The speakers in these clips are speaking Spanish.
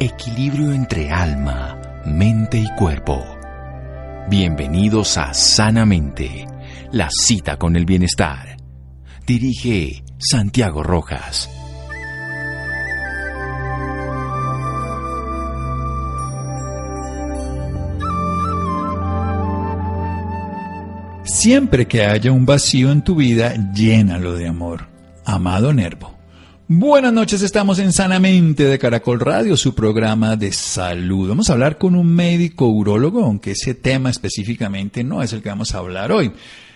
equilibrio entre alma, mente y cuerpo. Bienvenidos a Sanamente, la cita con el bienestar. Dirige Santiago Rojas. Siempre que haya un vacío en tu vida, llénalo de amor. Amado Nervo. Buenas noches, estamos en Sanamente de Caracol Radio, su programa de salud. Vamos a hablar con un médico urólogo, aunque ese tema específicamente no es el que vamos a hablar hoy.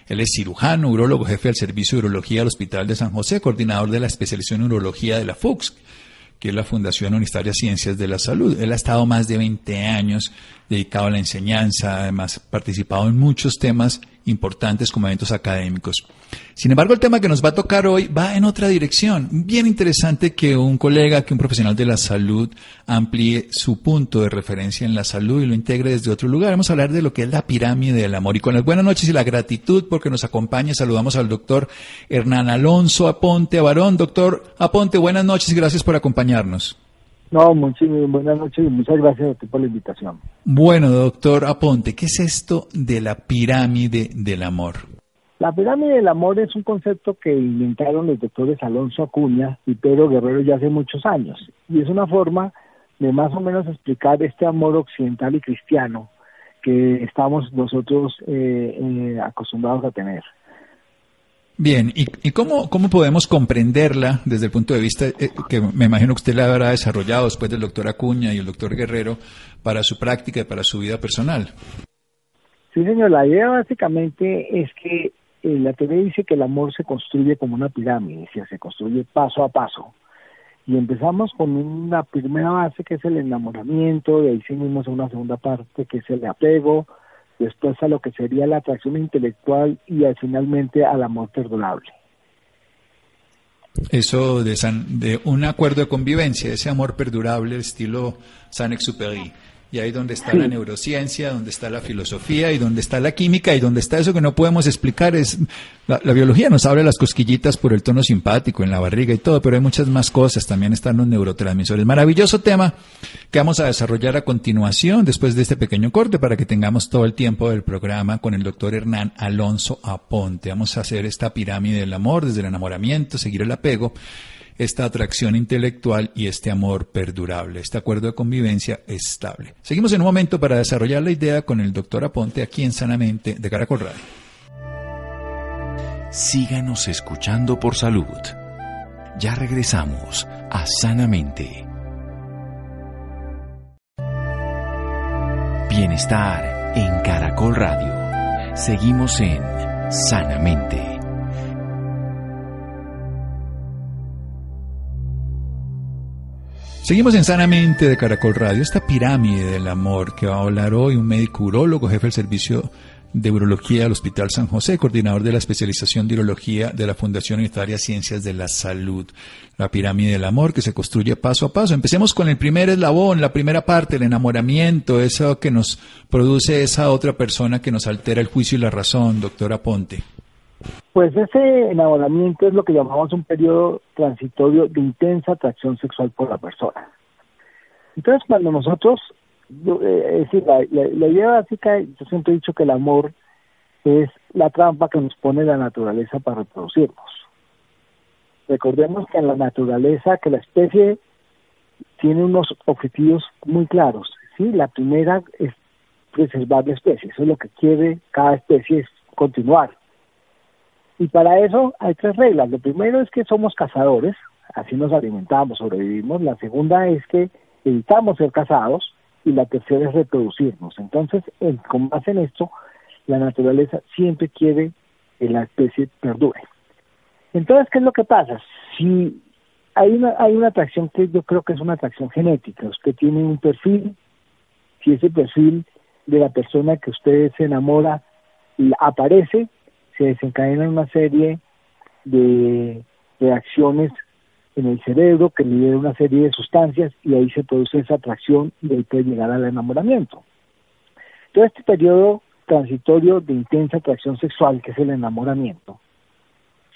Él es cirujano, urólogo, jefe del Servicio de Urología del Hospital de San José, coordinador de la especialización en urología de la FUX, que es la Fundación Universitaria Ciencias de la Salud. Él ha estado más de 20 años dedicado a la enseñanza, además participado en muchos temas importantes como eventos académicos. Sin embargo, el tema que nos va a tocar hoy va en otra dirección. Bien interesante que un colega, que un profesional de la salud amplíe su punto de referencia en la salud y lo integre desde otro lugar. Vamos a hablar de lo que es la pirámide del amor. Y con las buenas noches y la gratitud porque nos acompaña, saludamos al doctor Hernán Alonso Aponte Varón. Doctor Aponte, buenas noches y gracias por acompañarnos. No, muchísimas buenas noches y muchas gracias a ti por la invitación. Bueno, doctor Aponte, ¿qué es esto de la pirámide del amor? La pirámide del amor es un concepto que inventaron los doctores Alonso Acuña y Pedro Guerrero ya hace muchos años. Y es una forma de más o menos explicar este amor occidental y cristiano que estamos nosotros eh, eh, acostumbrados a tener. Bien, ¿y, cómo, cómo, podemos comprenderla desde el punto de vista eh, que me imagino que usted la habrá desarrollado después del doctor Acuña y el doctor Guerrero para su práctica y para su vida personal? Sí, señor, la idea básicamente es que eh, la teoría dice que el amor se construye como una pirámide, se construye paso a paso. Y empezamos con una primera base que es el enamoramiento, de ahí seguimos a una segunda parte que es el apego, después a lo que sería la atracción intelectual y finalmente al amor perdurable. Eso de, de un acuerdo de convivencia, ese amor perdurable, estilo Saint-Exupéry y ahí donde está la neurociencia, donde está la filosofía y donde está la química y donde está eso que no podemos explicar es la, biología nos de las cosquillitas por el tono simpático en la barriga y todo, pero hay muchas más cosas, también están los neurotransmisores. Maravilloso tema que vamos a desarrollar a continuación después de este pequeño corte para que tengamos todo el tiempo del programa con el doctor Hernán Alonso Aponte. Vamos a hacer esta pirámide del amor desde el enamoramiento, seguir el apego esta atracción intelectual y este amor perdurable, este acuerdo de convivencia estable. Seguimos en un momento para desarrollar la idea con el doctor Aponte aquí en Sanamente de Caracol Radio. Síganos escuchando por salud. Ya regresamos a Sanamente. Bienestar en Caracol Radio. Seguimos en Sanamente. Seguimos en Sanamente de Caracol Radio, esta pirámide del amor que va a hablar hoy un médico urólogo, jefe del servicio de urología del Hospital San José, coordinador de la especialización de urología de la Fundación Unitaria Ciencias de la Salud. La pirámide del amor que se construye paso a paso. Empecemos con el primer eslabón, la primera parte, el enamoramiento, eso que nos produce esa otra persona que nos altera el juicio y la razón, doctora Ponte. Pues ese enamoramiento es lo que llamamos un periodo transitorio de intensa atracción sexual por la persona. Entonces, cuando nosotros, eh, es decir, la, idea básica, yo siempre he dicho que el amor es la trampa que nos pone la naturaleza para reproducirnos. Recordemos que en la naturaleza, que la especie tiene unos objetivos muy claros. ¿sí? La primera es preservar la especie, eso es lo que quiere cada especie, es continuar. Y para eso hay tres reglas. Lo primero es que somos cazadores, así nos alimentamos, sobrevivimos. La segunda es que evitamos ser cazados y la tercera es reproducirnos. Entonces, con base en esto, la naturaleza siempre quiere que la especie perdure. Entonces, ¿qué es lo que pasa? Si hay una, hay una atracción que yo creo que es una atracción genética, usted tiene un perfil, si ese perfil de la persona que usted se enamora aparece, se desencadenan una serie de reacciones en el cerebro que liberan una serie de sustancias y ahí se produce esa atracción y ahí puede llegar al enamoramiento. Todo este periodo transitorio de intensa atracción sexual, que es el enamoramiento,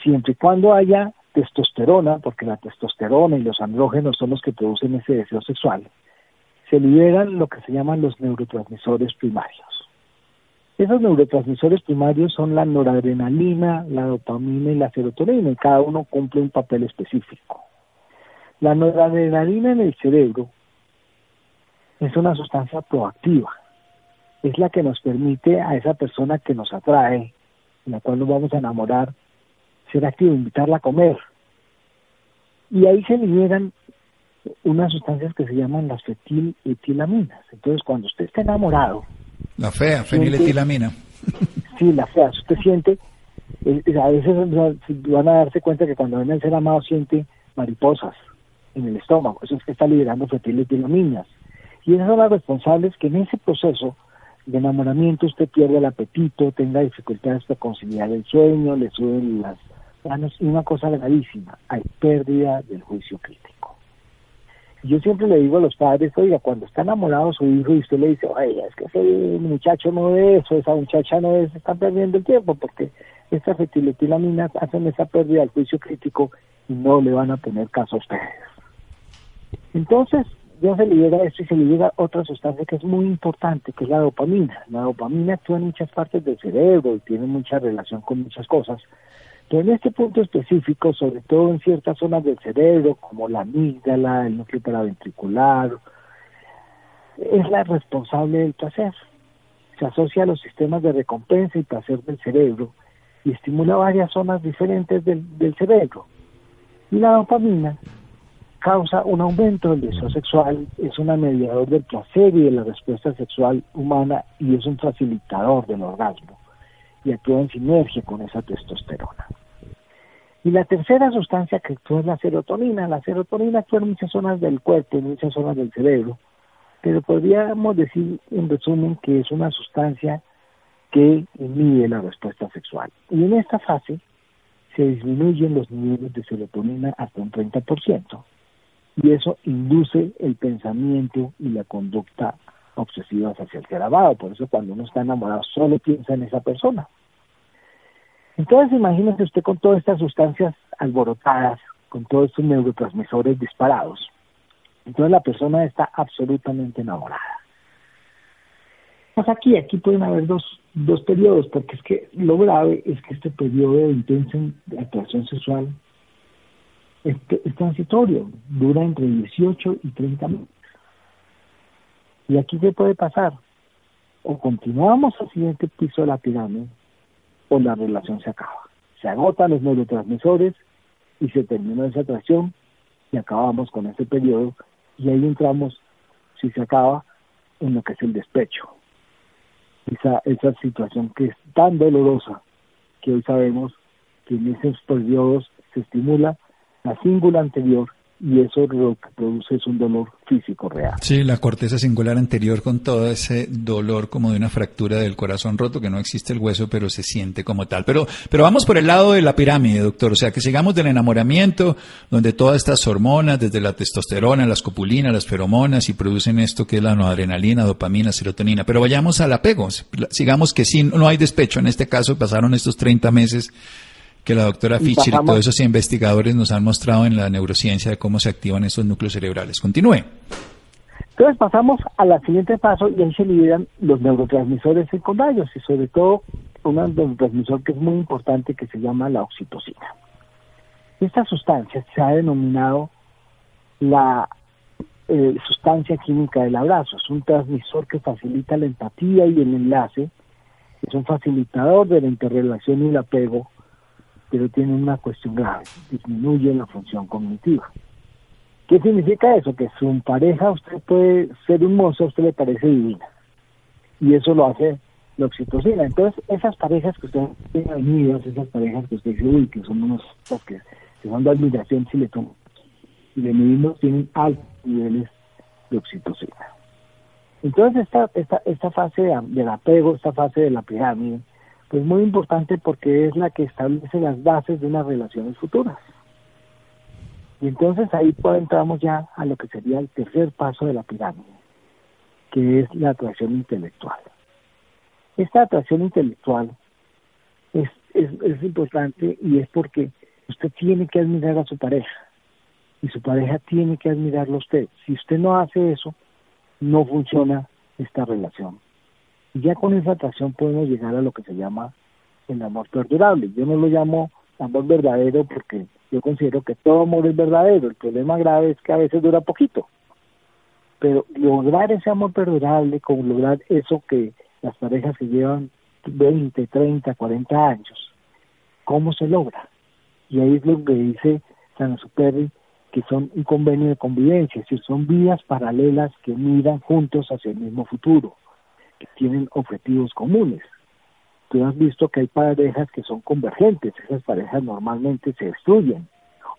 siempre y cuando haya testosterona, porque la testosterona y los andrógenos son los que producen ese deseo sexual, se liberan lo que se llaman los neurotransmisores primarios. Esos neurotransmisores primarios son la noradrenalina, la dopamina y la serotonina, y cada uno cumple un papel específico. La noradrenalina en el cerebro es una sustancia proactiva, es la que nos permite a esa persona que nos atrae, en la cual nos vamos a enamorar, ser activo, invitarla a comer. Y ahí se liberan unas sustancias que se llaman las fetiletilaminas. Entonces, cuando usted está enamorado... La fea, feniletilamina. Sí, la fea. usted siente, eh, a veces van a darse cuenta que cuando ven al ser amado siente mariposas en el estómago. Eso es que está liberando fetiletilaminas. Y esas son las responsables que en ese proceso de enamoramiento usted pierde el apetito, tenga dificultades para conciliar el sueño, le suben las manos y una cosa gravísima, hay pérdida del juicio crítico. Yo siempre le digo a los padres, oiga, cuando está enamorado su hijo y usted le dice, oiga, es que ese muchacho no es eso, esa muchacha no es, están perdiendo el tiempo porque estas fetiletilaminas hacen esa pérdida del juicio crítico y no le van a tener caso a ustedes. Entonces, ya se libera esto y se libera otra sustancia que es muy importante, que es la dopamina. La dopamina actúa en muchas partes del cerebro y tiene mucha relación con muchas cosas, pero en este punto específico, sobre todo en ciertas zonas del cerebro, como la amígdala, el núcleo paraventricular, es la responsable del placer. Se asocia a los sistemas de recompensa y placer del cerebro y estimula varias zonas diferentes del, cerebro. Y la dopamina causa un aumento del deseo sexual, es un mediador del placer y de la respuesta sexual humana y es un facilitador del orgasmo y actúa en sinergia con esa testosterona. Y la tercera sustancia que actúa es la serotonina. La serotonina actúa en muchas zonas del cuerpo, en muchas zonas del cerebro, pero podríamos decir en resumen que es una sustancia que inhibe la respuesta sexual. Y en esta fase se disminuyen los niveles de serotonina hasta un 30% y eso induce el pensamiento y la conducta obsesivas hacia el ser amado. Por eso cuando uno está enamorado solo piensa en esa persona. Entonces imagínese usted con todas estas sustancias alborotadas, con todos estos neurotransmisores disparados. Entonces la persona está absolutamente enamorada. Pues aquí, aquí pueden haber dos, dos periodos, porque es que lo grave es que este periodo de intensa atracción sexual es, transitorio, dura entre 18 y 30 minutos. Y aquí se puede pasar. O continuamos al siguiente piso de la pirámide, o la relación se acaba. Se agotan los neurotransmisores y se termina esa atracción y acabamos con ese periodo y ahí entramos, si se acaba, en lo que es el despecho. Esa, esa situación que es tan dolorosa que hoy sabemos que en esos periodos se estimula la cingula anterior y eso lo que produce es un dolor físico real. Sí, la corteza singular anterior con todo ese dolor como de una fractura del corazón roto, que no existe el hueso, pero se siente como tal. Pero, pero vamos por el lado de la pirámide, doctor. O sea, que sigamos del enamoramiento, donde todas estas hormonas, desde la testosterona, las copulinas, las feromonas, y producen esto que es la noadrenalina, dopamina, serotonina. Pero vayamos al apego. Sigamos que sí, no hay despecho. En este caso pasaron estos 30 meses que la doctora Fischer y todos esos investigadores nos han mostrado en la neurociencia de cómo se activan esos núcleos cerebrales. Continúe. Entonces pasamos al siguiente paso y ahí se liberan los neurotransmisores secundarios y sobre todo un neurotransmisor que es muy importante que se llama la oxitocina. Esta sustancia se ha denominado la eh, sustancia química del abrazo. Es un transmisor que facilita la empatía y el enlace. Es un facilitador de la interrelación y el apego pero tiene una cuestión grave, disminuye la función cognitiva. ¿Qué significa eso? Que su pareja, usted puede ser un mozo, usted le parece divina. Y eso lo hace la oxitocina. Entonces, esas parejas que usted tiene unidas, esas parejas que usted dice, uy, que son unos que, que son de admiración si le toman, y le tienen altos niveles de oxitocina. Entonces, esta, esta, esta fase del apego, esta fase de la pirámide, pues muy importante porque es la que establece las bases de unas relaciones futuras. Y entonces ahí pues entramos ya a lo que sería el tercer paso de la pirámide, que es la atracción intelectual. Esta atracción intelectual es, es, importante y es porque usted tiene que admirar a su pareja y su pareja tiene que admirarlo a usted. Si usted no hace eso, no funciona esta relación. Y ya con esa atracción podemos llegar a lo que se llama el amor perdurable. Yo no lo llamo amor verdadero porque yo considero que todo amor es verdadero. El problema grave es que a veces dura poquito. Pero lograr ese amor perdurable, como lograr eso que las parejas que llevan 20, 30, 40 años, ¿cómo se logra? Y ahí es lo que dice San Superri, que son un convenio de convivencia, es son vidas paralelas que miran juntos hacia el mismo futuro, que tienen objetivos comunes. Tú has visto que hay parejas que son convergentes, esas parejas normalmente se destruyen,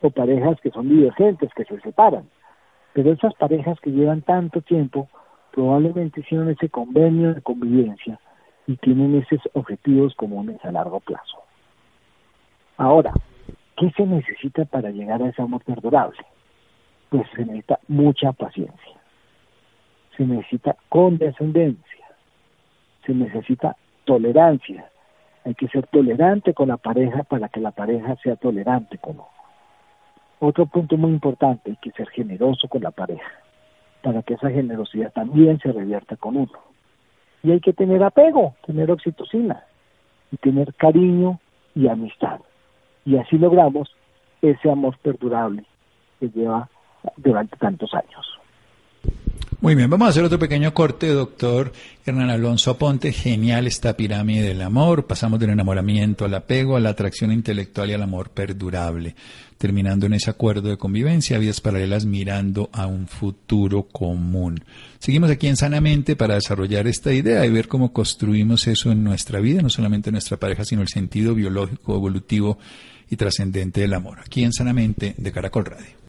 o parejas que son divergentes, que se separan. Pero esas parejas que llevan tanto tiempo probablemente hicieron ese convenio de convivencia y tienen esos objetivos comunes a largo plazo. Ahora, ¿qué se necesita para llegar a ese amor perdurable? Pues se necesita mucha paciencia, se necesita condescendencia, se necesita tolerancia. Hay que ser tolerante con la pareja para que la pareja sea tolerante con uno. Otro punto muy importante, hay que ser generoso con la pareja, para que esa generosidad también se revierta con uno. Y hay que tener apego, tener oxitocina, y tener cariño y amistad. Y así logramos ese amor perdurable que lleva durante tantos años. Muy bien, vamos a hacer otro pequeño corte, doctor Hernán Alonso Aponte. Genial esta pirámide del amor. Pasamos del enamoramiento al apego, a la atracción intelectual y al amor perdurable. Terminando en ese acuerdo de convivencia, vías paralelas mirando a un futuro común. Seguimos aquí en Sanamente para desarrollar esta idea y ver cómo construimos eso en nuestra vida, no solamente en nuestra pareja, sino el sentido biológico, evolutivo y trascendente del amor. Aquí en Sanamente de Caracol Radio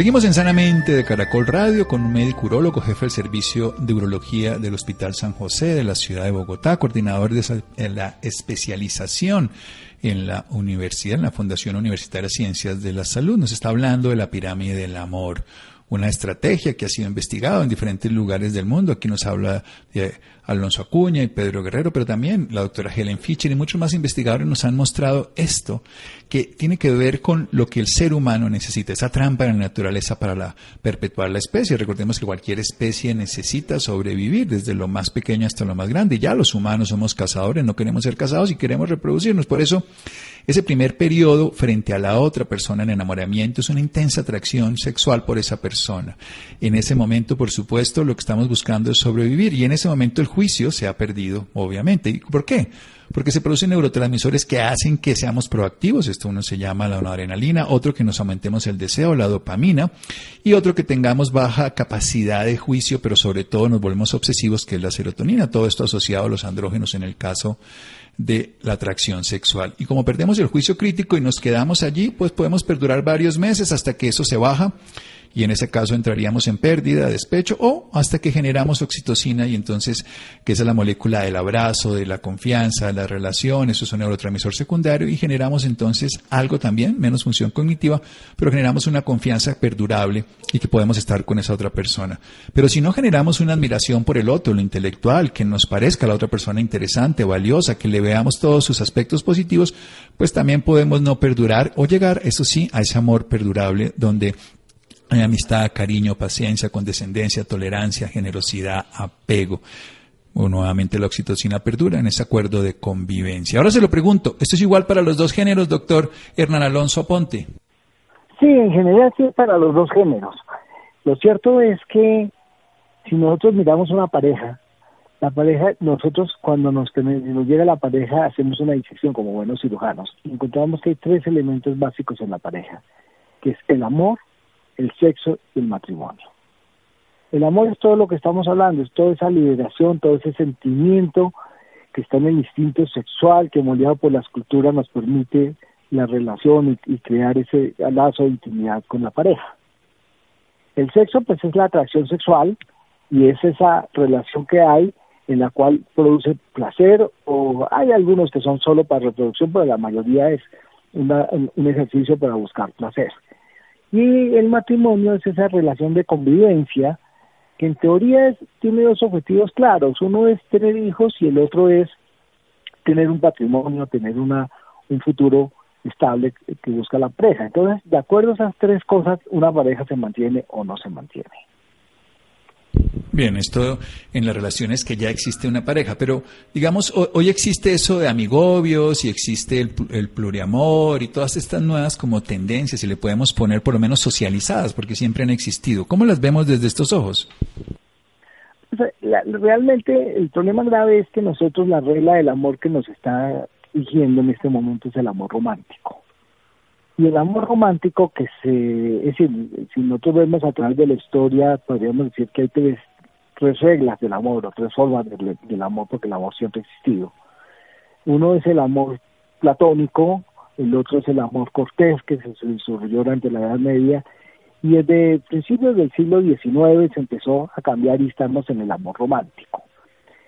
Seguimos en Sanamente de Caracol Radio con un médico urólogo, jefe del servicio de urología del Hospital San José de la ciudad de Bogotá, coordinador de la especialización en la universidad, en la Fundación Universitaria de Ciencias de la Salud. Nos está hablando de la pirámide del amor, una estrategia que ha sido investigada en diferentes lugares del mundo. Aquí nos habla de Alonso Acuña y Pedro Guerrero, pero también la doctora Helen Fischer y muchos más investigadores nos han mostrado esto, que tiene que ver con lo que el ser humano necesita, esa trampa de la naturaleza para la, perpetuar la especie. Recordemos que cualquier especie necesita sobrevivir, desde lo más pequeño hasta lo más grande. Ya los humanos somos cazadores, no queremos ser casados y queremos reproducirnos. Por eso, ese primer periodo frente a la otra persona en enamoramiento es una intensa atracción sexual por esa persona. En ese momento, por supuesto, lo que estamos buscando es sobrevivir y en ese momento el juicio se ha perdido, obviamente. ¿Y por qué? Porque se producen neurotransmisores que hacen que seamos proactivos. Esto uno se llama la adrenalina, otro que nos aumentemos el deseo, la dopamina, y otro que tengamos baja capacidad de juicio, pero sobre todo nos volvemos obsesivos, que es la serotonina. Todo esto asociado a los andrógenos en el caso de la atracción sexual. Y como perdemos el juicio crítico y nos quedamos allí, pues podemos perdurar varios meses hasta que eso se baja y en ese caso entraríamos en pérdida, despecho o hasta que generamos oxitocina y entonces, que es la molécula del abrazo, de la confianza, de la relación, eso es un neurotransmisor secundario y generamos entonces algo también, menos función cognitiva, pero generamos una confianza perdurable y que podemos estar con esa otra persona. Pero si no generamos una admiración por el otro, lo intelectual, que nos parezca a la otra persona interesante, valiosa, que le veamos todos sus aspectos positivos, pues también podemos no perdurar o llegar, eso sí, a ese amor perdurable donde hay amistad, cariño, paciencia, condescendencia, tolerancia, generosidad, apego. O nuevamente la oxitocina perdura en ese acuerdo de convivencia. Ahora se lo pregunto, ¿esto es igual para los dos géneros, doctor Hernán Alonso Aponte? Sí, en general sí es para los dos géneros. Lo cierto es que si nosotros miramos una pareja, la pareja, nosotros cuando nos, nos llega la pareja hacemos una disección como buenos cirujanos. Encontramos que hay tres elementos básicos en la pareja, que es el amor, el sexo y el matrimonio. El amor es todo lo que estamos hablando, es toda esa liberación, todo ese sentimiento que está en el instinto sexual que moldeado por la escultura nos permite la relación y, crear ese lazo de intimidad con la pareja. El sexo pues es la atracción sexual y es esa relación que hay en la cual produce placer o hay algunos que son solo para reproducción, pero la mayoría es un ejercicio para buscar placer. Y el matrimonio es esa relación de convivencia que en teoría tiene dos objetivos claros. Uno es tener hijos y el otro es tener un patrimonio, tener una, un futuro estable que busca la pareja. Entonces, de acuerdo a esas tres cosas, una pareja se mantiene o no se mantiene. Bien, esto en las relaciones que ya existe una pareja, pero digamos, hoy existe eso de amigobios y existe el, el, pluriamor y todas estas nuevas como tendencias, y le podemos poner por lo menos socializadas, porque siempre han existido. ¿Cómo las vemos desde estos ojos? realmente el problema grave es que nosotros la regla del amor que nos está en este momento es el amor romántico. Y el amor romántico que se, es decir, si nosotros vemos a través de la historia, podríamos decir que hay tres, tres reglas del amor o tres formas del, amor, porque el amor siempre ha existido. Uno es el amor platónico, el otro es el amor cortés, que se desarrolló durante la Edad Media, y desde principios del siglo XIX se empezó a cambiar y estamos en el amor romántico.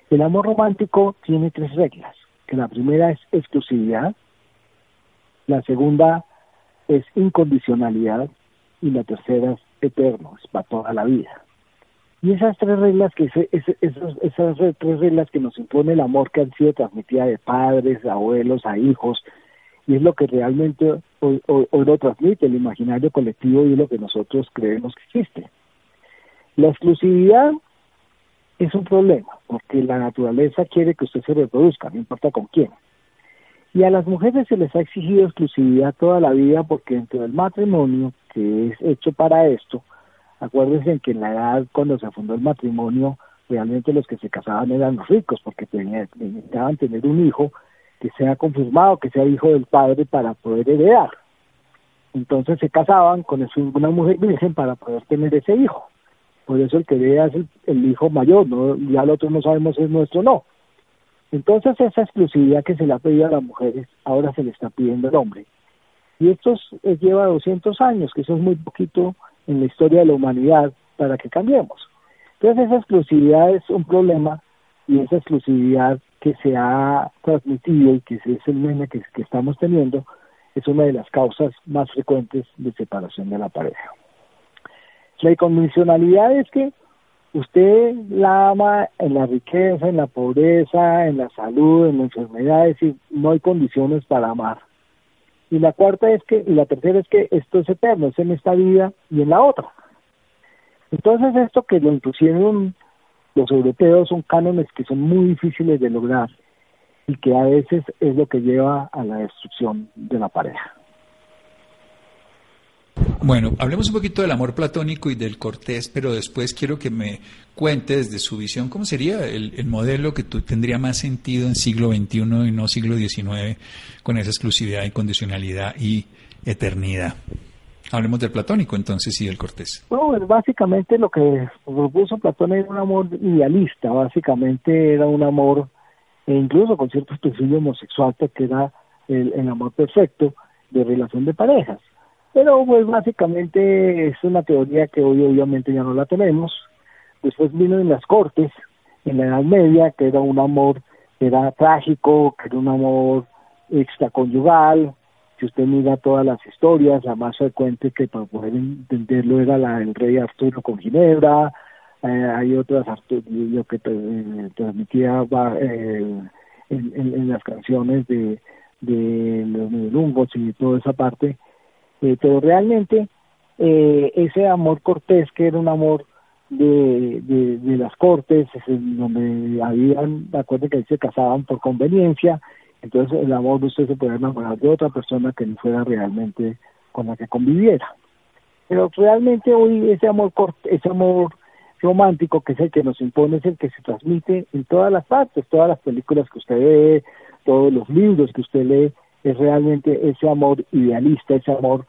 El amor romántico tiene tres reglas, que la primera es exclusividad, la segunda es incondicionalidad y la tercera es eterno, es para toda la vida. Y esas tres reglas que esas, tres reglas que nos impone el amor que han sido transmitidas de padres, abuelos, a hijos, y es lo que realmente hoy, lo transmite el imaginario colectivo y es lo que nosotros creemos que existe. La exclusividad es un problema, porque la naturaleza quiere que usted se reproduzca, no importa con quién. Y a las mujeres se les ha exigido exclusividad toda la vida porque dentro del matrimonio, que es hecho para esto, acuérdense que en la edad cuando se fundó el matrimonio, realmente los que se casaban eran los ricos porque necesitaban tener un hijo que sea confirmado, que sea hijo del padre para poder heredar. Entonces se casaban con una mujer virgen para poder tener ese hijo. Por eso el que vea es el, hijo mayor, ¿no? ya el otro no sabemos si es nuestro o no. Entonces esa exclusividad que se le ha pedido a las mujeres, ahora se le está pidiendo al hombre. Y esto lleva 200 años, que eso es muy poquito en la historia de la humanidad para que cambiemos. Entonces esa exclusividad es un problema y esa exclusividad que se ha transmitido y que es el meme que, que estamos teniendo es una de las causas más frecuentes de separación de la pareja. La incondicionalidad es que usted la ama en la riqueza, en la pobreza, en la salud, en las enfermedades y no hay condiciones para amar. Y la cuarta es que, y la tercera es que esto es eterno, es en esta vida y en la otra. Entonces esto que lo impusieron los europeos son cánones que son muy difíciles de lograr y que a veces es lo que lleva a la destrucción de la pareja. Bueno, hablemos un poquito del amor platónico y del cortés, pero después quiero que me cuente desde su visión cómo sería el, el modelo que tendría más sentido en siglo XXI y no siglo XIX con esa exclusividad, incondicionalidad y eternidad. Hablemos del platónico entonces y del cortés. No, básicamente lo que propuso Platón era un amor idealista, básicamente era un amor, e incluso con cierto perfil homosexual, que era el amor perfecto de relación de parejas. Pero pues básicamente es una teoría que hoy obviamente ya no la tenemos. Después vino en las cortes, en la Edad Media, que era un amor, que era trágico, que era un amor extraconyugal, si usted mira todas las historias, la más frecuente que para poder entenderlo era la del rey Arturo con Ginebra, eh, hay otras lo que eh, transmitía eh, en, las canciones de, de los y toda esa parte, pero realmente ese amor cortés que era un amor de, de, las cortes, donde habían, acuerden que se casaban por conveniencia, entonces el amor de usted se puede enamorar de otra persona que no fuera realmente con la que conviviera. Pero realmente hoy ese amor ese amor romántico que es el que nos impone es el que se transmite en todas las partes, todas las películas que usted ve, todos los libros que usted lee, es realmente ese amor idealista, ese amor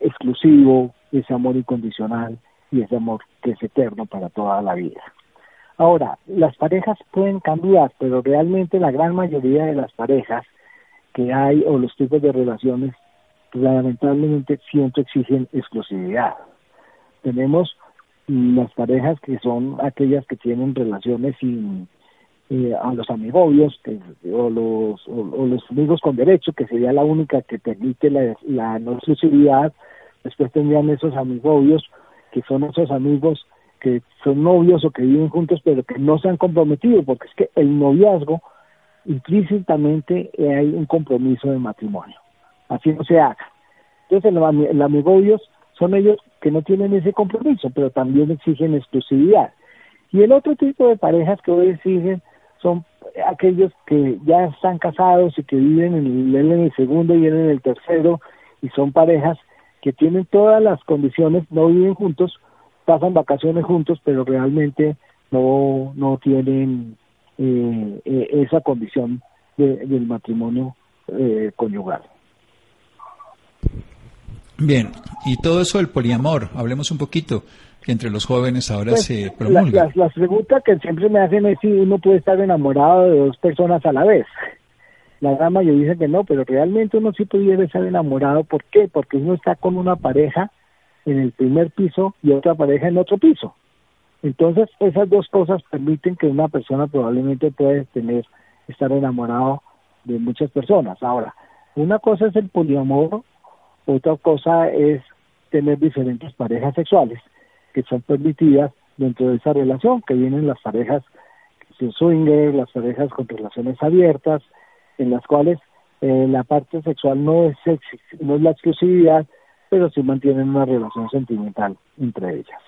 exclusivo, ese amor incondicional y ese amor que es eterno para toda la vida. Ahora, las parejas pueden cambiar, pero realmente la gran mayoría de las parejas que hay o los tipos de relaciones lamentablemente siempre exigen exclusividad. Tenemos las parejas que son aquellas que tienen relaciones sin eh, a los amigobios o, los, o, los amigos con derecho, que sería la única que permite la, la no exclusividad. Después tendrían esos amigobios, que son esos amigos que son novios o que viven juntos, pero que no se han comprometido, porque es que el noviazgo implícitamente hay un compromiso de matrimonio. Así no se haga. Entonces, los amigobios son ellos que no tienen ese compromiso, pero también exigen exclusividad. Y el otro tipo de parejas que hoy exigen son aquellos que ya están casados y que viven en el, en el segundo y en el tercero, y son parejas que tienen todas las condiciones, no viven juntos, pasan vacaciones juntos, pero realmente no, no tienen eh, eh, esa condición del matrimonio eh, conyugal. Bien, y todo eso del poliamor, hablemos un poquito, que entre los jóvenes ahora pues, se promulga. Las, las, preguntas que siempre me hacen es si uno puede estar enamorado de dos personas a la vez. La gran mayoría dice que no, pero realmente uno sí pudiera estar enamorado. ¿Por qué? Porque uno está con una pareja en el primer piso y otra pareja en otro piso. Entonces, esas dos cosas permiten que una persona probablemente pueda tener, estar enamorado de muchas personas. Ahora, una cosa es el poliamor, otra cosa es tener diferentes parejas sexuales que son permitidas dentro de esa relación, que vienen las parejas sin swinger, las parejas con relaciones abiertas, en las cuales eh, la parte sexual no es, no es la exclusividad, pero sí mantienen una relación sentimental entre ellas.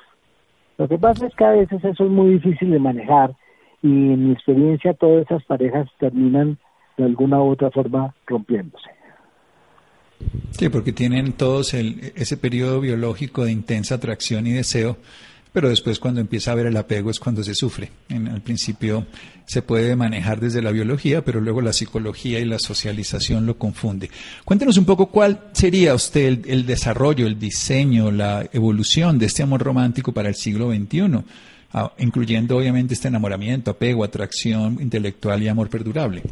Lo que pasa es que a veces eso es muy difícil de manejar y en mi experiencia todas esas parejas terminan de alguna u otra forma rompiéndose. Sí, porque tienen todos el, ese periodo biológico de intensa atracción y deseo pero después cuando empieza a haber el apego es cuando se sufre. En, al principio se puede manejar desde la biología, pero luego la psicología y la socialización lo confunde. Cuéntenos un poco cuál sería usted el, desarrollo, el diseño, la evolución de este amor romántico para el siglo XXI, ah, incluyendo obviamente este enamoramiento, apego, atracción intelectual y amor perdurable.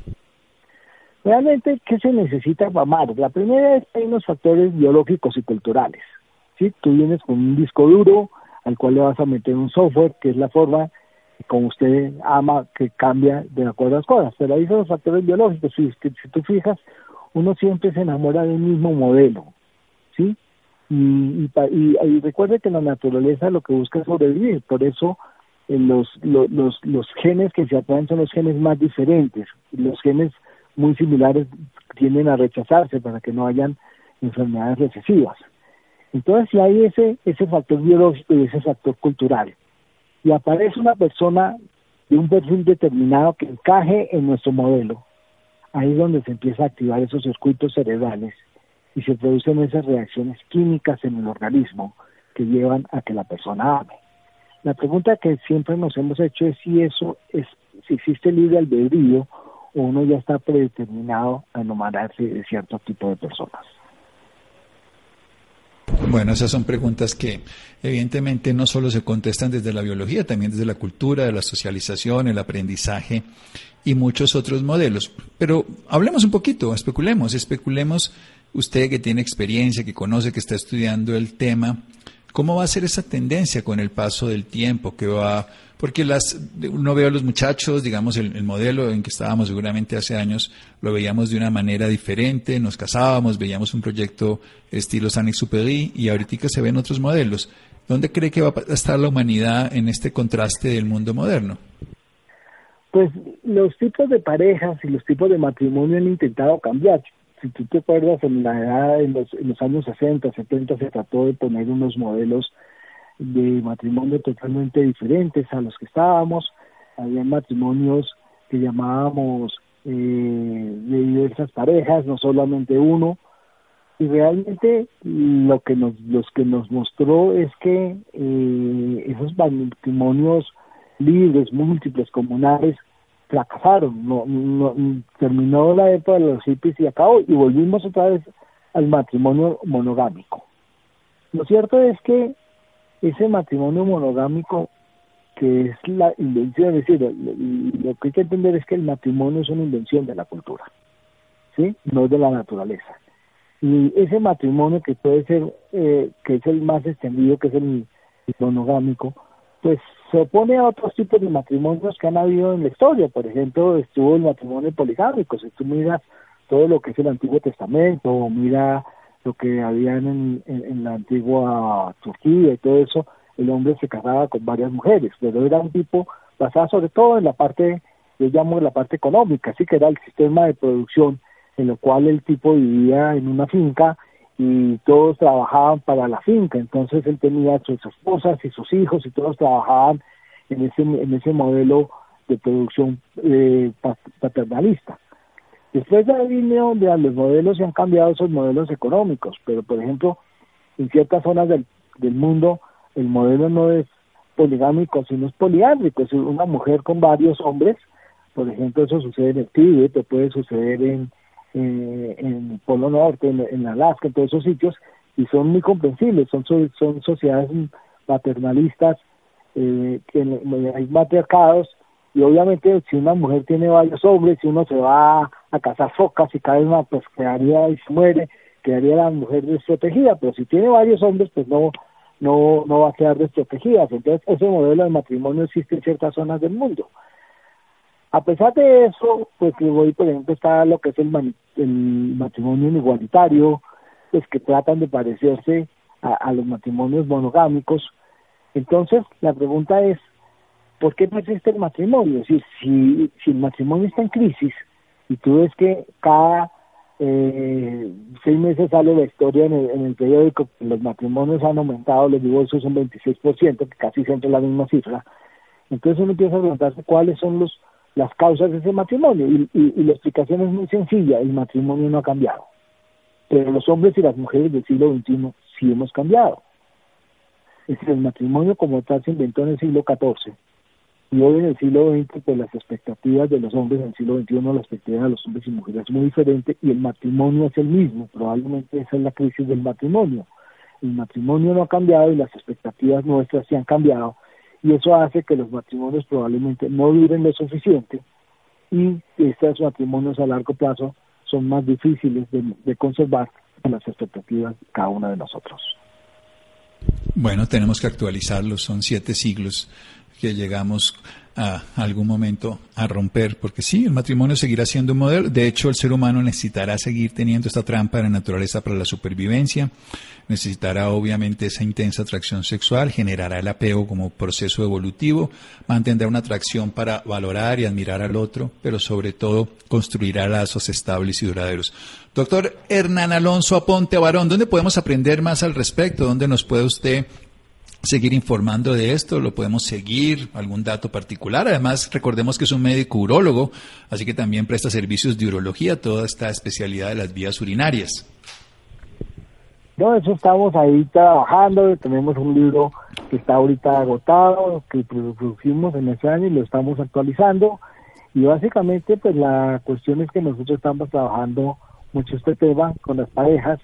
Realmente, ¿qué se necesita para amar? La primera es que hay unos factores biológicos y culturales. ¿sí? Tú vienes con un disco duro, al cual le vas a meter un software, que es la forma como usted ama que cambia de acuerdo a las cosas. Pero ahí son los factores biológicos. Si, si tú fijas, uno siempre se enamora del mismo modelo, ¿sí? Y, y, recuerde que la naturaleza lo que busca es sobrevivir, por eso eh, los, los, los, los genes que se atraen son los genes más diferentes. Los genes muy similares tienden a rechazarse para que no hayan enfermedades recesivas. Entonces, si hay ese, ese factor biológico y ese factor cultural, y aparece una persona de un perfil determinado que encaje en nuestro modelo, ahí es donde se empieza a activar esos circuitos cerebrales y se producen esas reacciones químicas en el organismo que llevan a que la persona ame. La pregunta que siempre nos hemos hecho es si eso es, si existe libre albedrío uno ya está predeterminado a enamorarse de cierto tipo de personas. Bueno, esas son preguntas que evidentemente no solo se contestan desde la biología, también desde la cultura, de la socialización, el aprendizaje y muchos otros modelos. Pero hablemos un poquito, especulemos, especulemos usted que tiene experiencia, que conoce, que está estudiando el tema, ¿cómo va a ser esa tendencia con el paso del tiempo que va porque las, uno ve a los muchachos, digamos, el, modelo en que estábamos seguramente hace años, lo veíamos de una manera diferente, nos casábamos, veíamos un proyecto estilo San Superi y ahorita se ven otros modelos. ¿Dónde cree que va a estar la humanidad en este contraste del mundo moderno? Pues los tipos de parejas y los tipos de matrimonio han intentado cambiar. Si tú te acuerdas, en la edad, en los, en los años 60, 70, se trató de poner unos modelos de matrimonio totalmente diferentes a los que estábamos. Había matrimonios que llamábamos eh, de diversas parejas, no solamente uno. Y realmente lo que nos, los que nos mostró es que eh, esos matrimonios libres, múltiples, comunales, fracasaron. No, no, terminó la época de los hippies y acabó y volvimos otra vez al matrimonio monogámico. Lo cierto es que ese matrimonio monogámico que es la invención, es decir, lo, que hay que entender es que el matrimonio es una invención de la cultura, ¿sí? No de la naturaleza. Y ese matrimonio que puede ser, eh, que es el más extendido, que es el monogámico, pues se opone a otros tipos de matrimonios que han habido en la historia. Por ejemplo, estuvo el matrimonio poligámico. Si tú miras todo lo que es el Antiguo Testamento, o mira lo que había en, en, la antigua Turquía y todo eso, el hombre se casaba con varias mujeres, pero era un tipo basado sobre todo en la parte, yo llamo la parte económica, así que era el sistema de producción en lo cual el tipo vivía en una finca y todos trabajaban para la finca, entonces él tenía sus esposas y sus hijos y todos trabajaban en ese, en ese modelo de producción eh, paternalista. Después de ahí donde los modelos se han cambiado esos modelos económicos, pero por ejemplo, en ciertas zonas del, del mundo el modelo no es poligámico, sino es poliándrico, es una mujer con varios hombres, por ejemplo, eso sucede en el Tíbet, puede suceder en, eh, en Polo Norte, en, Alaska, en todos esos sitios, y son muy comprensibles, son, son sociedades paternalistas, eh, que hay matriarcados, y obviamente si una mujer tiene varios hombres, si uno se va a cazar focas y cada una pues quedaría y se muere, quedaría la mujer desprotegida, pero si tiene varios hombres, pues no, no, no va a quedar desprotegida. Entonces, ese modelo de matrimonio existe en ciertas zonas del mundo. A pesar de eso, pues hoy, por ejemplo, está lo que es el, el matrimonio igualitario, pues que tratan de parecerse a, los matrimonios monogámicos. Entonces, la pregunta es, ¿por qué no existe el matrimonio? Si, si el matrimonio está en crisis y tú ves que cada eh, seis meses sale la historia en el, en el periódico, los matrimonios han aumentado, los divorcios un 26%, que casi siempre es la misma cifra. Entonces uno empieza a preguntarse cuáles son los las causas de ese matrimonio. Y, y, la explicación es muy sencilla, el matrimonio no ha cambiado. Pero los hombres y las mujeres del siglo XXI sí hemos cambiado. Es decir, el matrimonio como tal se inventó en el siglo XIV. Y hoy en el siglo XX, pues las expectativas de los hombres en el siglo XXI, la expectativa de los hombres y mujeres es muy diferente y el matrimonio es el mismo. Probablemente esa es la crisis del matrimonio. El matrimonio no ha cambiado y las expectativas nuestras sí han cambiado y eso hace que los matrimonios probablemente no duren lo suficiente y estos matrimonios a largo plazo son más difíciles de, conservar en las expectativas de cada uno de nosotros. Bueno, tenemos que actualizarlos, son siete siglos que llegamos a algún momento a romper, porque sí, el matrimonio seguirá siendo un modelo. De hecho, el ser humano necesitará seguir teniendo esta trampa de la naturaleza para la supervivencia, necesitará obviamente esa intensa atracción sexual, generará el apego como proceso evolutivo, mantendrá una atracción para valorar y admirar al otro, pero sobre todo construirá lazos estables y duraderos. Doctor Hernán Alonso Aponte Barón, ¿dónde podemos aprender más al respecto? ¿Dónde nos puede usted seguir informando de esto, lo podemos seguir, algún dato particular. Además, recordemos que es un médico urólogo, así que también presta servicios de urología, toda esta especialidad de las vías urinarias. No, eso estamos ahí trabajando, tenemos un libro que está ahorita agotado, que producimos en ese año y lo estamos actualizando. Y básicamente, pues la cuestión es que nosotros estamos trabajando mucho este tema con las parejas,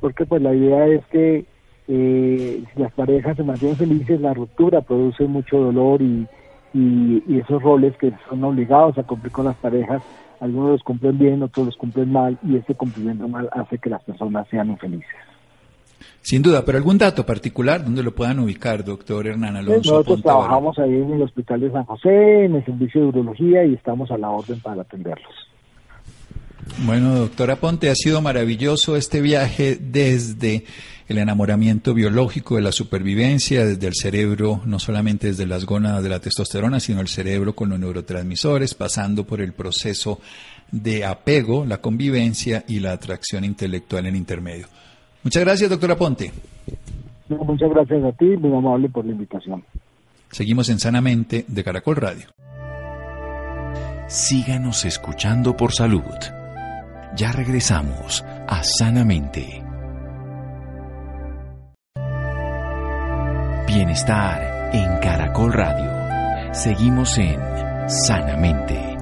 porque pues la idea es que eh, si las parejas se mantienen felices, la ruptura produce mucho dolor y, y, esos roles que son obligados a cumplir con las parejas, algunos los cumplen bien, otros los cumplen mal y ese cumplimiento mal hace que las personas sean infelices. Sin duda, pero algún dato particular donde lo puedan ubicar, doctor Hernán Alonso. Nosotros trabajamos ahí en el Hospital de San José, en el servicio de urología y estamos a la orden para atenderlos. Bueno, doctora Ponte, ha sido maravilloso este viaje desde el enamoramiento biológico de la supervivencia, desde el cerebro, no solamente desde las gónadas de la testosterona, sino el cerebro con los neurotransmisores, pasando por el proceso de apego, la convivencia y la atracción intelectual en intermedio. Muchas gracias, doctora Ponte. Muchas gracias a ti, muy amable por la invitación. Seguimos en Sanamente de Caracol Radio. Síganos escuchando por salud. Ya regresamos a Sanamente. Bienestar en Caracol Radio. Seguimos en Sanamente.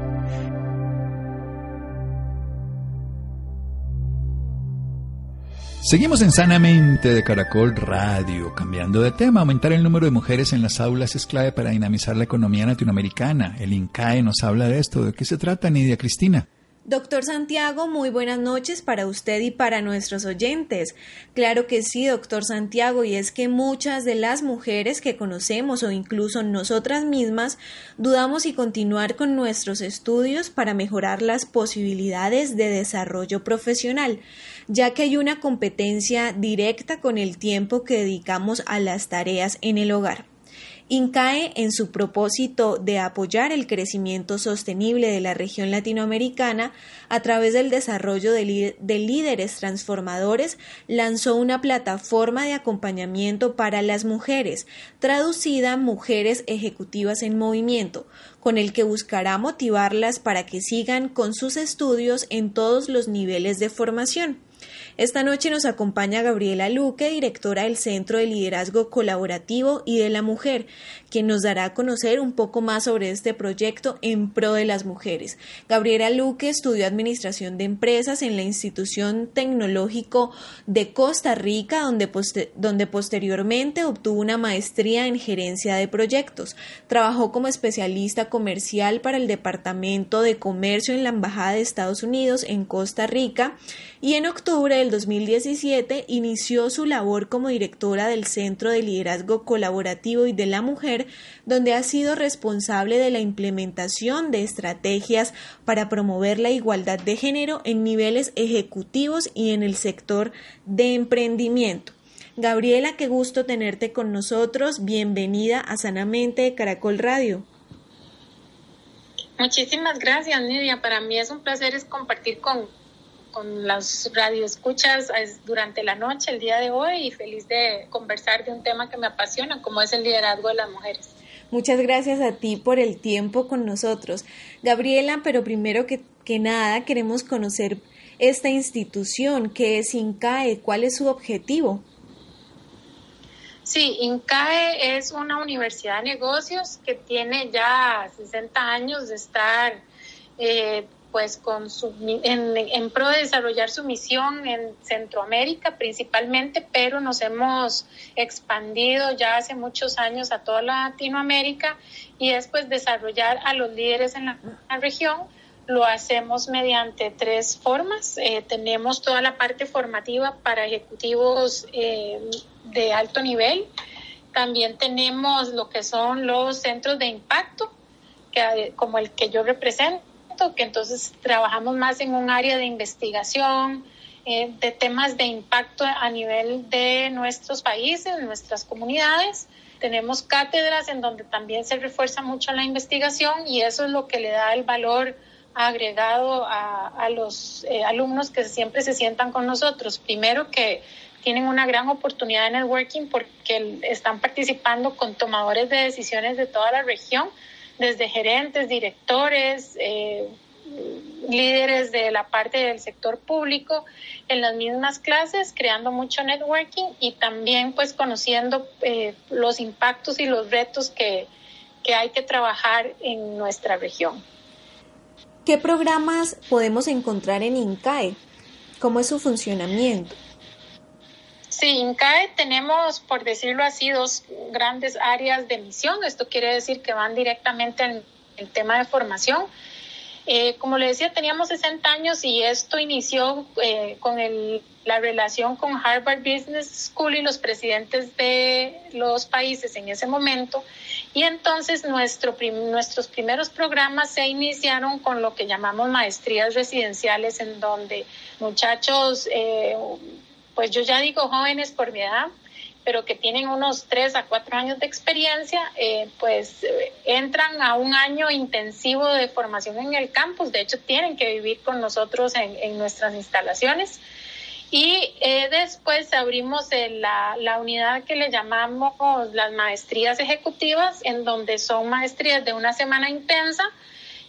Seguimos en Sanamente de Caracol Radio, cambiando de tema. Aumentar el número de mujeres en las aulas es clave para dinamizar la economía latinoamericana. El INCAE nos habla de esto. ¿De qué se trata, Nidia Cristina? Doctor Santiago, muy buenas noches para usted y para nuestros oyentes. Claro que sí, doctor Santiago, y es que muchas de las mujeres que conocemos o incluso nosotras mismas dudamos y continuar con nuestros estudios para mejorar las posibilidades de desarrollo profesional, ya que hay una competencia directa con el tiempo que dedicamos a las tareas en el hogar. INCAE, en su propósito de apoyar el crecimiento sostenible de la región latinoamericana a través del desarrollo de, líderes transformadores, lanzó una plataforma de acompañamiento para las mujeres, traducida Mujeres Ejecutivas en Movimiento, con el que buscará motivarlas para que sigan con sus estudios en todos los niveles de formación. Esta noche nos acompaña Gabriela Luque, directora del Centro de Liderazgo Colaborativo y de la Mujer, quien nos dará a conocer un poco más sobre este proyecto en pro de las mujeres. Gabriela Luque estudió Administración de Empresas en la Institución Tecnológico de Costa Rica, donde, donde posteriormente obtuvo una maestría en Gerencia de Proyectos. Trabajó como especialista comercial para el Departamento de Comercio en la Embajada de Estados Unidos en Costa Rica y en octubre del 2017 inició su labor como directora del Centro de Liderazgo Colaborativo y de la Mujer, donde ha sido responsable de la implementación de estrategias para promover la igualdad de género en niveles ejecutivos y en el sector de emprendimiento. Gabriela, qué gusto tenerte con nosotros. Bienvenida a Sanamente de Caracol Radio. Muchísimas gracias, Nidia. Para mí es un placer compartir con, con las radioescuchas durante la noche, el día de hoy, y feliz de conversar de un tema que me apasiona, como es el liderazgo de las mujeres. Muchas gracias a ti por el tiempo con nosotros. Gabriela, pero primero que, que nada queremos conocer esta institución, que es INCAE, cuál es su objetivo. Sí, INCAE es una universidad de negocios que tiene ya 60 años de estar eh, pues con su, en, pro de desarrollar su misión en Centroamérica principalmente, pero nos hemos expandido ya hace muchos años a toda Latinoamérica y es pues desarrollar a los líderes en la, región. Lo hacemos mediante tres formas. Eh, tenemos toda la parte formativa para ejecutivos eh, de alto nivel. También tenemos lo que son los centros de impacto, que, como el que yo represento que entonces trabajamos más en un área de investigación, eh, de temas de impacto a nivel de nuestros países, nuestras comunidades. Tenemos cátedras en donde también se refuerza mucho la investigación y eso es lo que le da el valor agregado a, a los eh, alumnos que siempre se sientan con nosotros. Primero que tienen una gran oportunidad de networking porque están participando con tomadores de decisiones de toda la región desde gerentes, directores, eh, líderes de la parte del sector público en las mismas clases, creando mucho networking y también pues conociendo eh, los impactos y los retos que, que hay que trabajar en nuestra región. ¿Qué programas podemos encontrar en INCAE? ¿Cómo es su funcionamiento? Sí, INCAE tenemos, por decirlo así, dos grandes áreas de misión. Esto quiere decir que van directamente en el tema de formación. Eh, como le decía, teníamos 60 años y esto inició eh, con el, la relación con Harvard Business School y los presidentes de los países en ese momento. Y entonces nuestro nuestros primeros programas se iniciaron con lo que llamamos maestrías residenciales, en donde muchachos eh, pues yo ya digo jóvenes por mi edad, pero que tienen unos tres a cuatro años de experiencia, eh, pues eh, entran a un año intensivo de formación en el campus. De hecho, tienen que vivir con nosotros en, nuestras instalaciones. Y eh, después abrimos la, la, unidad que le llamamos las maestrías ejecutivas, en donde son maestrías de una semana intensa,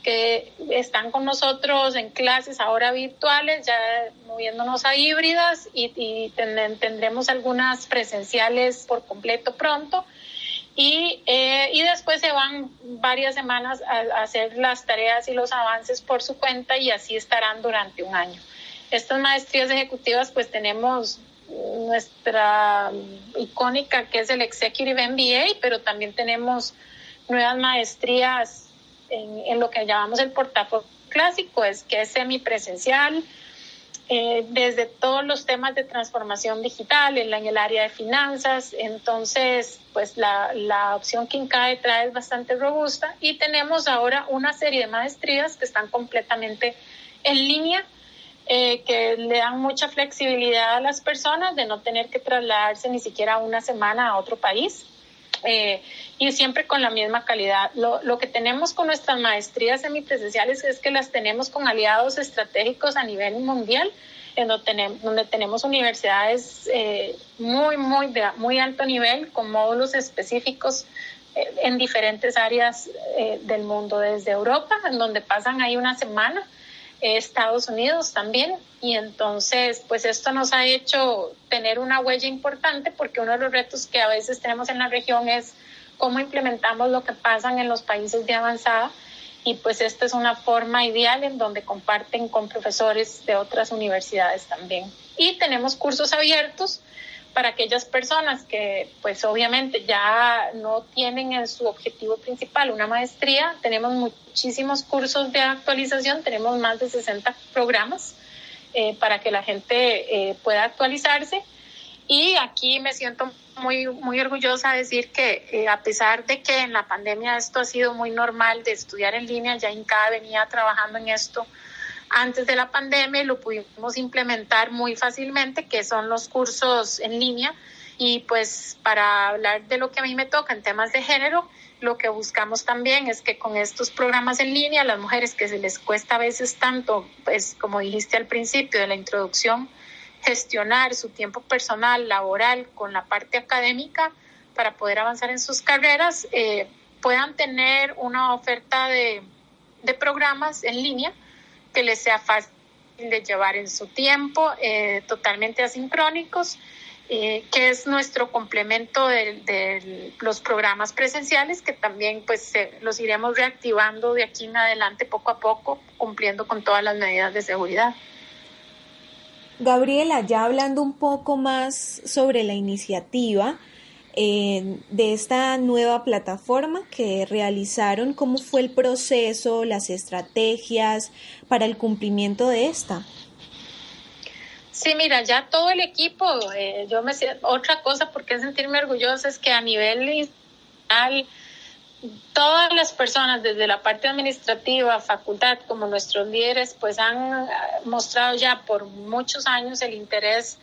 que están con nosotros en clases ahora virtuales, ya moviéndonos a híbridas y, tendremos algunas presenciales por completo pronto. Y, eh, y después se van varias semanas a, hacer las tareas y los avances por su cuenta y así estarán durante un año. Estas maestrías ejecutivas pues tenemos nuestra icónica que es el Executive MBA, pero también tenemos nuevas maestrías en, lo que llamamos el portafolio clásico es que es semipresencial, eh, desde todos los temas de transformación digital en, en, el área de finanzas. Entonces, pues la, la opción que INCAE trae es bastante robusta y tenemos ahora una serie de maestrías que están completamente en línea. Eh, que le dan mucha flexibilidad a las personas de no tener que trasladarse ni siquiera una semana a otro país. Eh, y siempre con la misma calidad. Lo, lo, que tenemos con nuestras maestrías semipresenciales es que las tenemos con aliados estratégicos a nivel mundial, en donde tenemos, universidades eh, muy, muy de muy alto nivel, con módulos específicos eh, en diferentes áreas eh, del mundo, desde Europa, en donde pasan ahí una semana, Estados Unidos también, y entonces, pues esto nos ha hecho tener una huella importante porque uno de los retos que a veces tenemos en la región es cómo implementamos lo que pasa en los países de avanzada y pues esta es una forma ideal en donde comparten con profesores de otras universidades también. Y tenemos cursos abiertos para aquellas personas que pues obviamente ya no tienen en su objetivo principal una maestría. Tenemos muchísimos cursos de actualización, tenemos más de 60 programas eh, para que la gente eh, pueda actualizarse. Y aquí me siento muy, muy orgullosa de decir que eh, a pesar de que en la pandemia esto ha sido muy normal de estudiar en línea, ya INCA venía trabajando en esto antes de la pandemia lo pudimos implementar muy fácilmente, que son los cursos en línea. Y pues para hablar de lo que a mí me toca en temas de género, lo que buscamos también es que con estos programas en línea, las mujeres que se les cuesta a veces tanto, pues como dijiste al principio de la introducción, gestionar su tiempo personal, laboral, con la parte académica para poder avanzar en sus carreras, eh, puedan tener una oferta de, de, programas en línea que les sea fácil de llevar en su tiempo, eh, totalmente asincrónicos, eh, que es nuestro complemento de, de, los programas presenciales, que también pues los iremos reactivando de aquí en adelante poco a poco, cumpliendo con todas las medidas de seguridad. Gabriela, ya hablando un poco más sobre la iniciativa eh, de esta nueva plataforma que realizaron, ¿cómo fue el proceso, las estrategias para el cumplimiento de esta? Sí, mira, ya todo el equipo, eh, yo me otra cosa por qué sentirme orgullosa es que a nivel institucional todas las personas, desde la parte administrativa, facultad, como nuestros líderes, pues han eh, mostrado ya por muchos años el interés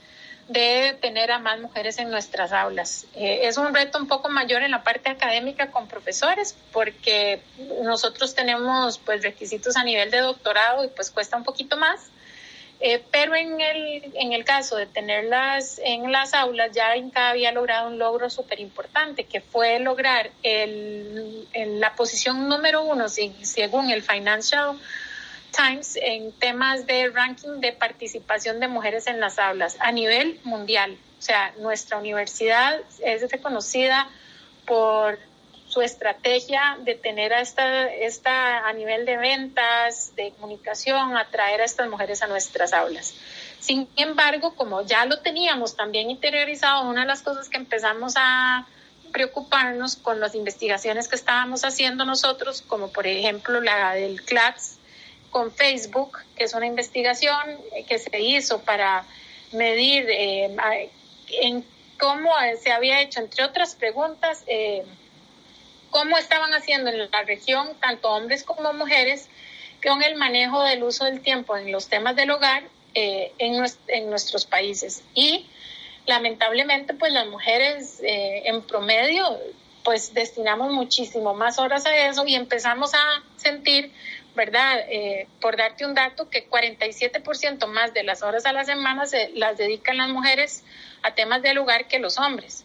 de tener a más mujeres en nuestras aulas. Eh, es un reto un poco mayor en la parte académica con profesores porque nosotros tenemos pues requisitos a nivel de doctorado y pues cuesta un poquito más eh, pero en el, en el caso de tenerlas en las aulas, ya Inca había logrado un logro súper importante, que fue lograr el, la posición número uno, según el Financial Times, en temas de ranking de participación de mujeres en las aulas a nivel mundial. O sea, nuestra universidad es reconocida por su estrategia de tener a esta, esta a nivel de ventas, de comunicación, atraer a estas mujeres a nuestras aulas. Sin embargo, como ya lo teníamos también interiorizado, una de las cosas que empezamos a preocuparnos con las investigaciones que estábamos haciendo nosotros, como por ejemplo la del CLATS con Facebook, que es una investigación que se hizo para medir eh, en cómo se había hecho, entre otras preguntas, eh, cómo estaban haciendo en la región, tanto hombres como mujeres, con el manejo del uso del tiempo en los temas del hogar eh, en, en, nuestros países. Y lamentablemente, pues las mujeres eh, en promedio, pues destinamos muchísimo más horas a eso y empezamos a sentir, ¿verdad? Eh, por darte un dato, que 47% más de las horas a la semana se las dedican las mujeres a temas del hogar que los hombres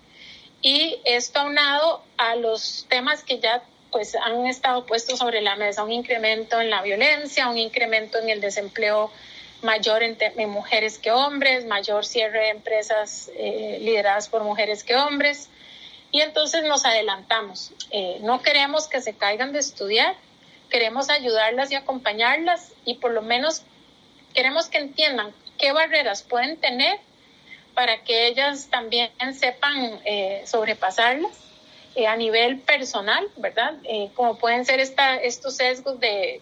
y esto aunado a los temas que ya pues han estado puestos sobre la mesa, un incremento en la violencia, un incremento en el desempleo mayor en, mujeres que hombres, mayor cierre de empresas eh, lideradas por mujeres que hombres. Y entonces nos adelantamos. Eh, no queremos que se caigan de estudiar, queremos ayudarlas y acompañarlas y por lo menos queremos que entiendan qué barreras pueden tener para que ellas también sepan eh, sobrepasarlas eh, a nivel personal, ¿verdad? Eh, como pueden ser esta, estos sesgos de,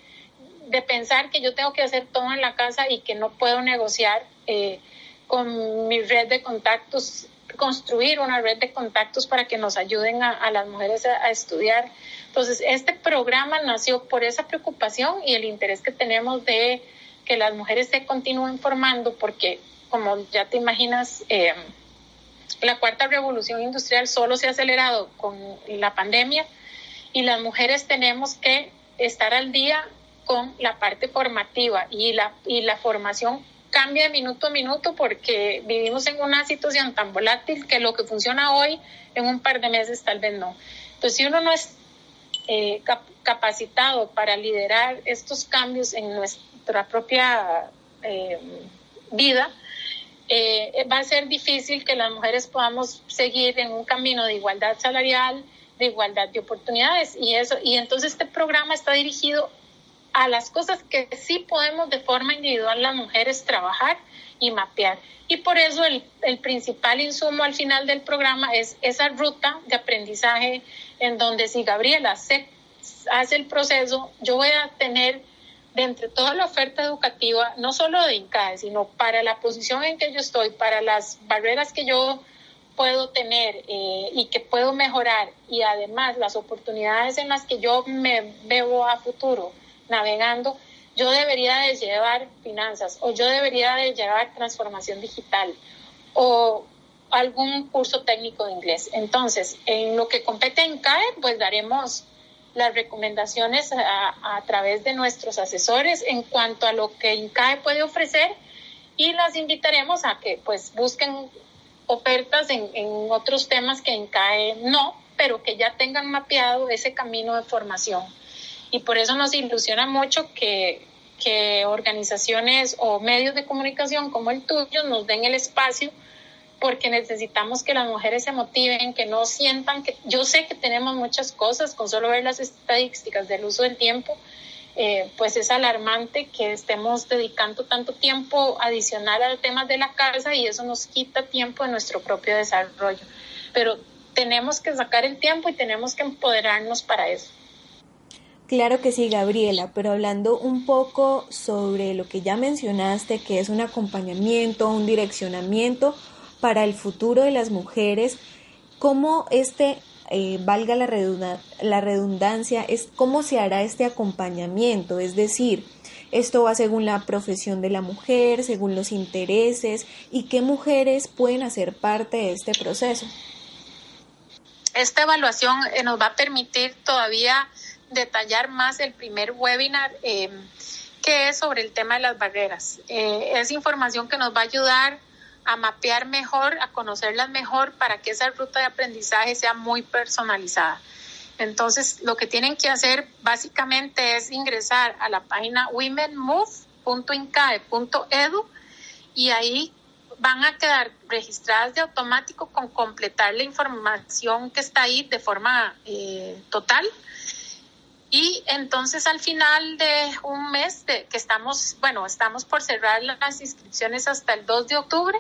de pensar que yo tengo que hacer todo en la casa y que no puedo negociar eh, con mi red de contactos, construir una red de contactos para que nos ayuden a, las mujeres a, estudiar. Entonces, este programa nació por esa preocupación y el interés que tenemos de que las mujeres se continúen formando, porque como ya te imaginas, eh, la cuarta revolución industrial solo se ha acelerado con la pandemia y las mujeres tenemos que estar al día con la parte formativa y la, y la formación cambia de minuto a minuto porque vivimos en una situación tan volátil que lo que funciona hoy en un par de meses tal vez no. Entonces, si uno no es eh, capacitado para liderar estos cambios en nuestra propia eh, vida, eh, va a ser difícil que las mujeres podamos seguir en un camino de igualdad salarial, de igualdad de oportunidades y eso y entonces este programa está dirigido a las cosas que sí podemos de forma individual las mujeres trabajar y mapear. Y por eso el, el, principal insumo al final del programa es esa ruta de aprendizaje en donde si Gabriela hace el proceso, yo voy a tener de entre toda la oferta educativa, no solo de INCAE, sino para la posición en que yo estoy, para las barreras que yo puedo tener eh, y que puedo mejorar y además las oportunidades en las que yo me veo a futuro navegando, yo debería de llevar finanzas o yo debería de llevar transformación digital o algún curso técnico de inglés. Entonces, en lo que compete en CAE, pues daremos las recomendaciones a, través de nuestros asesores en cuanto a lo que INCAE puede ofrecer y las invitaremos a que pues busquen ofertas en, en otros temas que INCAE no, pero que ya tengan mapeado ese camino de formación y por eso nos ilusiona mucho que, que organizaciones o medios de comunicación como el tuyo nos den el espacio porque necesitamos que las mujeres se motiven, que no sientan que yo sé que tenemos muchas cosas, con solo ver las estadísticas del uso del tiempo, eh, pues es alarmante que estemos dedicando tanto tiempo adicional al tema de la casa y eso nos quita tiempo de nuestro propio desarrollo. Pero tenemos que sacar el tiempo y tenemos que empoderarnos para eso. Claro que sí, Gabriela, pero hablando un poco sobre lo que ya mencionaste, que es un acompañamiento, un direccionamiento para el futuro de las mujeres, ¿cómo este, eh, valga la, la redundancia, es cómo se hará este acompañamiento? Es decir, esto va según la profesión de la mujer, según los intereses y qué mujeres pueden hacer parte de este proceso. Esta evaluación eh, nos va a permitir todavía detallar más el primer webinar eh, que es sobre el tema de las barreras. Eh, es información que nos va a ayudar a mapear mejor, a conocerlas mejor para que esa ruta de aprendizaje sea muy personalizada. Entonces, lo que tienen que hacer básicamente es ingresar a la página womenmove.incae.edu y ahí van a quedar registradas de automático con completar la información que está ahí de forma eh, total y entonces al final de un mes de, que estamos, bueno, estamos por cerrar las inscripciones hasta el 2 de octubre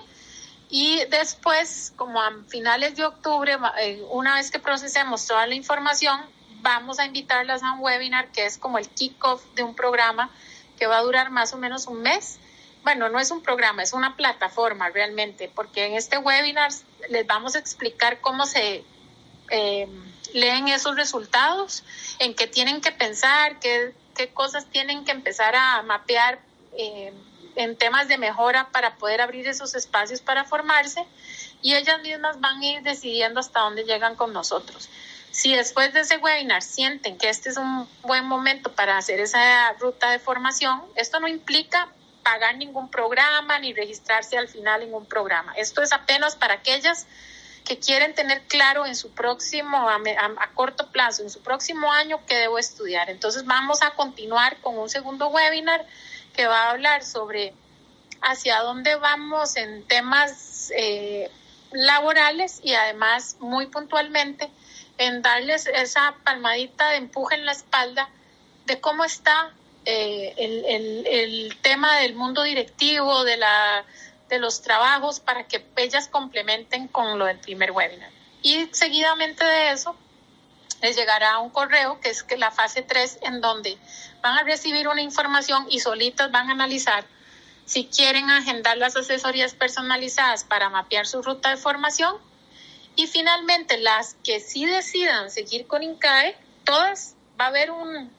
y después, como a finales de octubre, eh, una vez que procesemos toda la información, vamos a invitarlas a un webinar que es como el kickoff de un programa que va a durar más o menos un mes. Bueno, no es un programa, es una plataforma realmente, porque en este webinar les vamos a explicar cómo se... Eh, leen esos resultados, en qué tienen que pensar, qué, qué cosas tienen que empezar a mapear eh, en temas de mejora para poder abrir esos espacios para formarse y ellas mismas van a ir decidiendo hasta dónde llegan con nosotros. Si después de ese webinar sienten que este es un buen momento para hacer esa ruta de formación, esto no implica pagar ningún programa ni registrarse al final en un programa. Esto es apenas para aquellas que quieren tener claro en su próximo, a, corto plazo, en su próximo año, qué debo estudiar. Entonces vamos a continuar con un segundo webinar que va a hablar sobre hacia dónde vamos en temas eh, laborales y además muy puntualmente en darles esa palmadita de empuje en la espalda de cómo está eh, el, el tema del mundo directivo, de la de los trabajos para que ellas complementen con lo del primer webinar. Y seguidamente de eso, les llegará un correo que es que la fase 3 en donde van a recibir una información y solitas van a analizar si quieren agendar las asesorías personalizadas para mapear su ruta de formación y finalmente las que sí decidan seguir con INCAE, todas va a haber un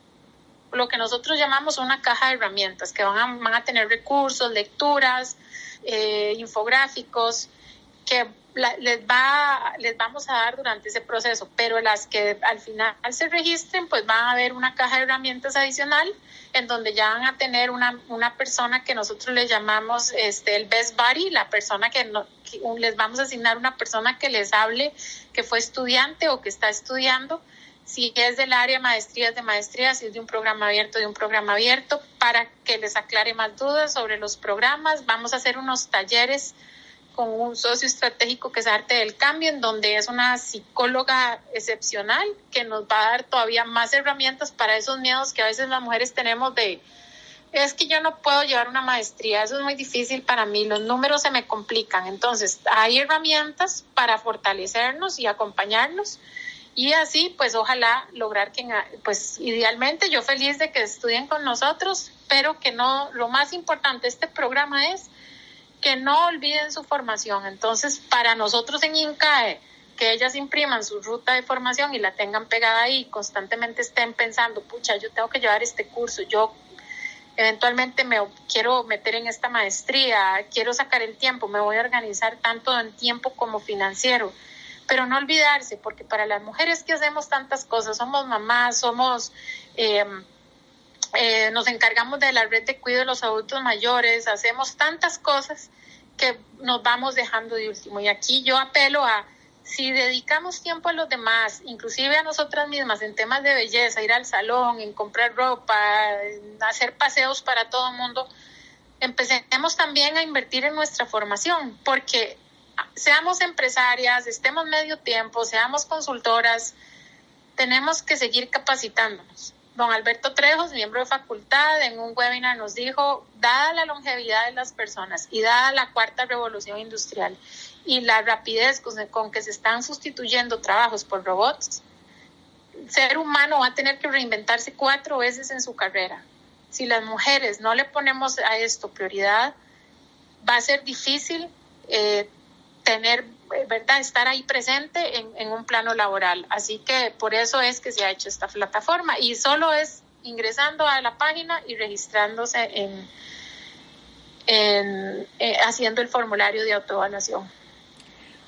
lo que nosotros llamamos una caja de herramientas que van a, van a tener recursos, lecturas, eh, infográficos que les va les vamos a dar durante ese proceso, pero las que al final se registren, pues van a haber una caja de herramientas adicional en donde ya van a tener una, una persona que nosotros le llamamos este el best buddy, la persona que, no, les vamos a asignar una persona que les hable, que fue estudiante o que está estudiando, si es del área maestrías de maestrías, si es de un programa abierto, de un programa abierto, para que les aclare más dudas sobre los programas. Vamos a hacer unos talleres con un socio estratégico que es Arte del Cambio, en donde es una psicóloga excepcional que nos va a dar todavía más herramientas para esos miedos que a veces las mujeres tenemos de, es que yo no puedo llevar una maestría, eso es muy difícil para mí, los números se me complican. Entonces, hay herramientas para fortalecernos y acompañarnos. Y así, pues ojalá lograr que, pues idealmente yo feliz de que estudien con nosotros, pero que no, lo más importante de este programa es que no olviden su formación. Entonces, para nosotros en INCAE, que ellas impriman su ruta de formación y la tengan pegada ahí, constantemente estén pensando, pucha, yo tengo que llevar este curso, yo eventualmente me quiero meter en esta maestría, quiero sacar el tiempo, me voy a organizar tanto en tiempo como financiero. Pero no olvidarse, porque para las mujeres que hacemos tantas cosas, somos mamás, somos... Eh, eh, nos encargamos de la red de cuidado de los adultos mayores, hacemos tantas cosas que nos vamos dejando de último. Y aquí yo apelo a, si dedicamos tiempo a los demás, inclusive a nosotras mismas, en temas de belleza, ir al salón, en comprar ropa, hacer paseos para todo el mundo, empecemos también a invertir en nuestra formación, porque seamos empresarias, estemos medio tiempo, seamos consultoras, tenemos que seguir capacitándonos. Don Alberto Trejos, miembro de facultad, en un webinar nos dijo, dada la longevidad de las personas y dada la cuarta revolución industrial y la rapidez con, que se están sustituyendo trabajos por robots, ser humano va a tener que reinventarse cuatro veces en su carrera. Si las mujeres no le ponemos a esto prioridad, va a ser difícil eh, tener ¿verdad? Estar ahí presente en, un plano laboral. Así que por eso es que se ha hecho esta plataforma y solo es ingresando a la página y registrándose en, en eh, haciendo el formulario de autoevaluación.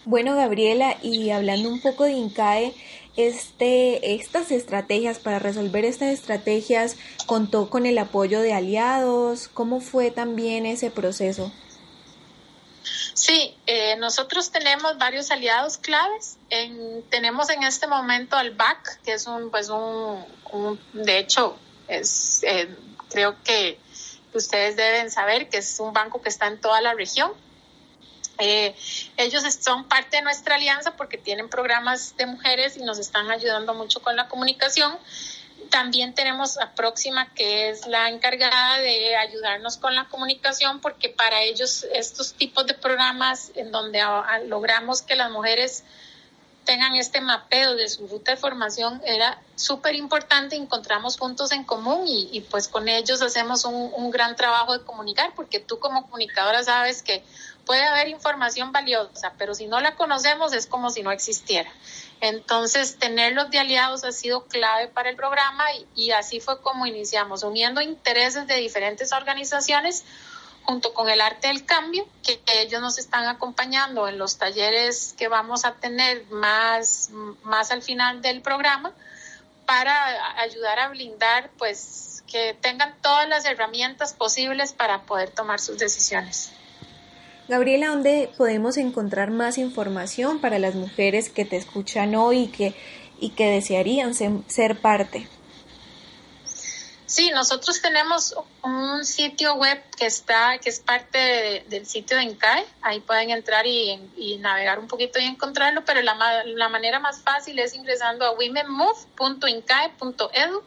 Bueno, Gabriela, y hablando un poco de INCAE, este, estas estrategias, para resolver estas estrategias, contó con el apoyo de aliados. ¿Cómo fue también ese proceso? Sí, eh, nosotros tenemos varios aliados claves. tenemos en este momento al BAC, que es un, pues un, de hecho, es, eh, creo que ustedes deben saber que es un banco que está en toda la región. Eh, ellos son parte de nuestra alianza porque tienen programas de mujeres y nos están ayudando mucho con la comunicación. También tenemos a Próxima, que es la encargada de ayudarnos con la comunicación, porque para ellos estos tipos de programas en donde logramos que las mujeres tengan este mapeo de su ruta de formación era súper importante, encontramos puntos en común y, pues con ellos hacemos un, un, gran trabajo de comunicar, porque tú como comunicadora sabes que puede haber información valiosa, pero si no la conocemos es como si no existiera. Entonces, tenerlos de aliados ha sido clave para el programa y, así fue como iniciamos, uniendo intereses de diferentes organizaciones junto con el arte del cambio, que, ellos nos están acompañando en los talleres que vamos a tener más, más al final del programa para ayudar a blindar, pues, que tengan todas las herramientas posibles para poder tomar sus decisiones. Gabriela, ¿dónde podemos encontrar más información para las mujeres que te escuchan hoy y que, y que desearían ser, parte? Sí, nosotros tenemos un sitio web que está, que es parte del sitio de INCAE. Ahí pueden entrar y, navegar un poquito y encontrarlo, pero la, la manera más fácil es ingresando a womenmove.incae.edu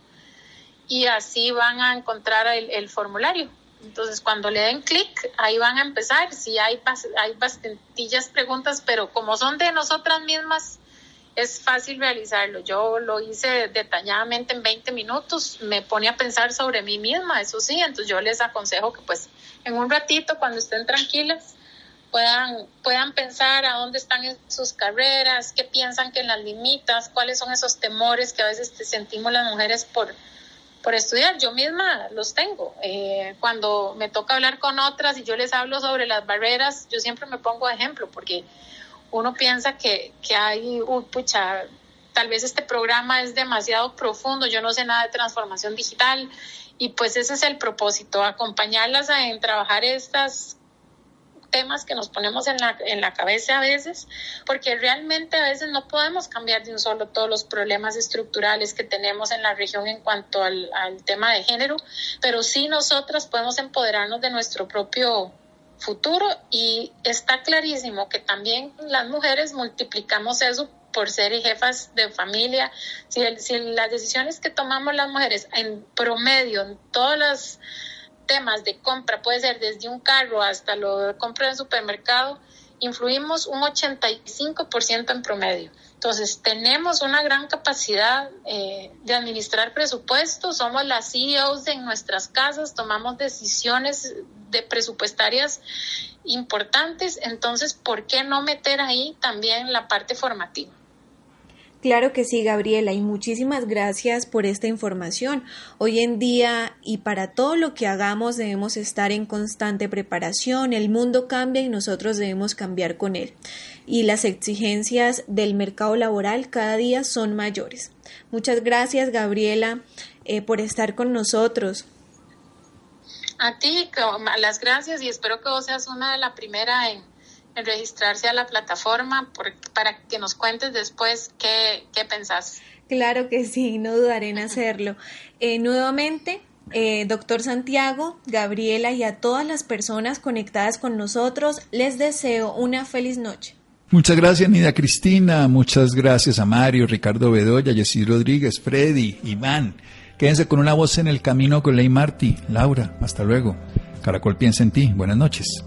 y así van a encontrar el formulario. Entonces, cuando le den clic, ahí van a empezar. Si hay, hay bastantillas preguntas, pero como son de nosotras mismas es fácil realizarlo. Yo lo hice detalladamente en 20 minutos, me pone a pensar sobre mí misma, eso sí, entonces yo les aconsejo que pues en un ratito, cuando estén tranquilas, puedan, puedan pensar a dónde están en sus carreras, qué piensan que las limitas, cuáles son esos temores que a veces sentimos las mujeres por, por estudiar. Yo misma los tengo. Eh, cuando me toca hablar con otras y yo les hablo sobre las barreras, yo siempre me pongo ejemplo porque uno piensa que, que hay, uy, pucha, tal vez este programa es demasiado profundo, yo no sé nada de transformación digital y pues ese es el propósito, acompañarlas en trabajar estas temas que nos ponemos en la, en la cabeza a veces, porque realmente a veces no podemos cambiar de un solo todos los problemas estructurales que tenemos en la región en cuanto al, al tema de género, pero sí nosotras podemos empoderarnos de nuestro propio futuro y está clarísimo que también las mujeres multiplicamos eso por ser jefas de familia. Si, si las decisiones que tomamos las mujeres en promedio, en todos los temas de compra, puede ser desde un carro hasta lo de compra en supermercado, influimos un 85% en promedio. Entonces, tenemos una gran capacidad eh, de administrar presupuestos, somos las CEOs en nuestras casas, tomamos decisiones de presupuestarias importantes, entonces, ¿por qué no meter ahí también la parte formativa? Claro que sí, Gabriela, y muchísimas gracias por esta información. Hoy en día y para todo lo que hagamos debemos estar en constante preparación. El mundo cambia y nosotros debemos cambiar con él. Y las exigencias del mercado laboral cada día son mayores. Muchas gracias, Gabriela, eh, por estar con nosotros. A ti, las gracias y espero que vos seas una de las primeras en en registrarse a la plataforma para que nos cuentes después qué, qué pensás. Claro que sí, no dudaré en hacerlo. Eh, nuevamente, eh, doctor Santiago, Gabriela y a todas las personas conectadas con nosotros, les deseo una feliz noche. Muchas gracias, Nida Cristina. Muchas gracias a Mario, Ricardo Bedoya, Jessy Rodríguez, Freddy, Iván. Quédense con una voz en el camino con Ley Marty. Laura, hasta luego. Caracol piensa en ti. Buenas noches.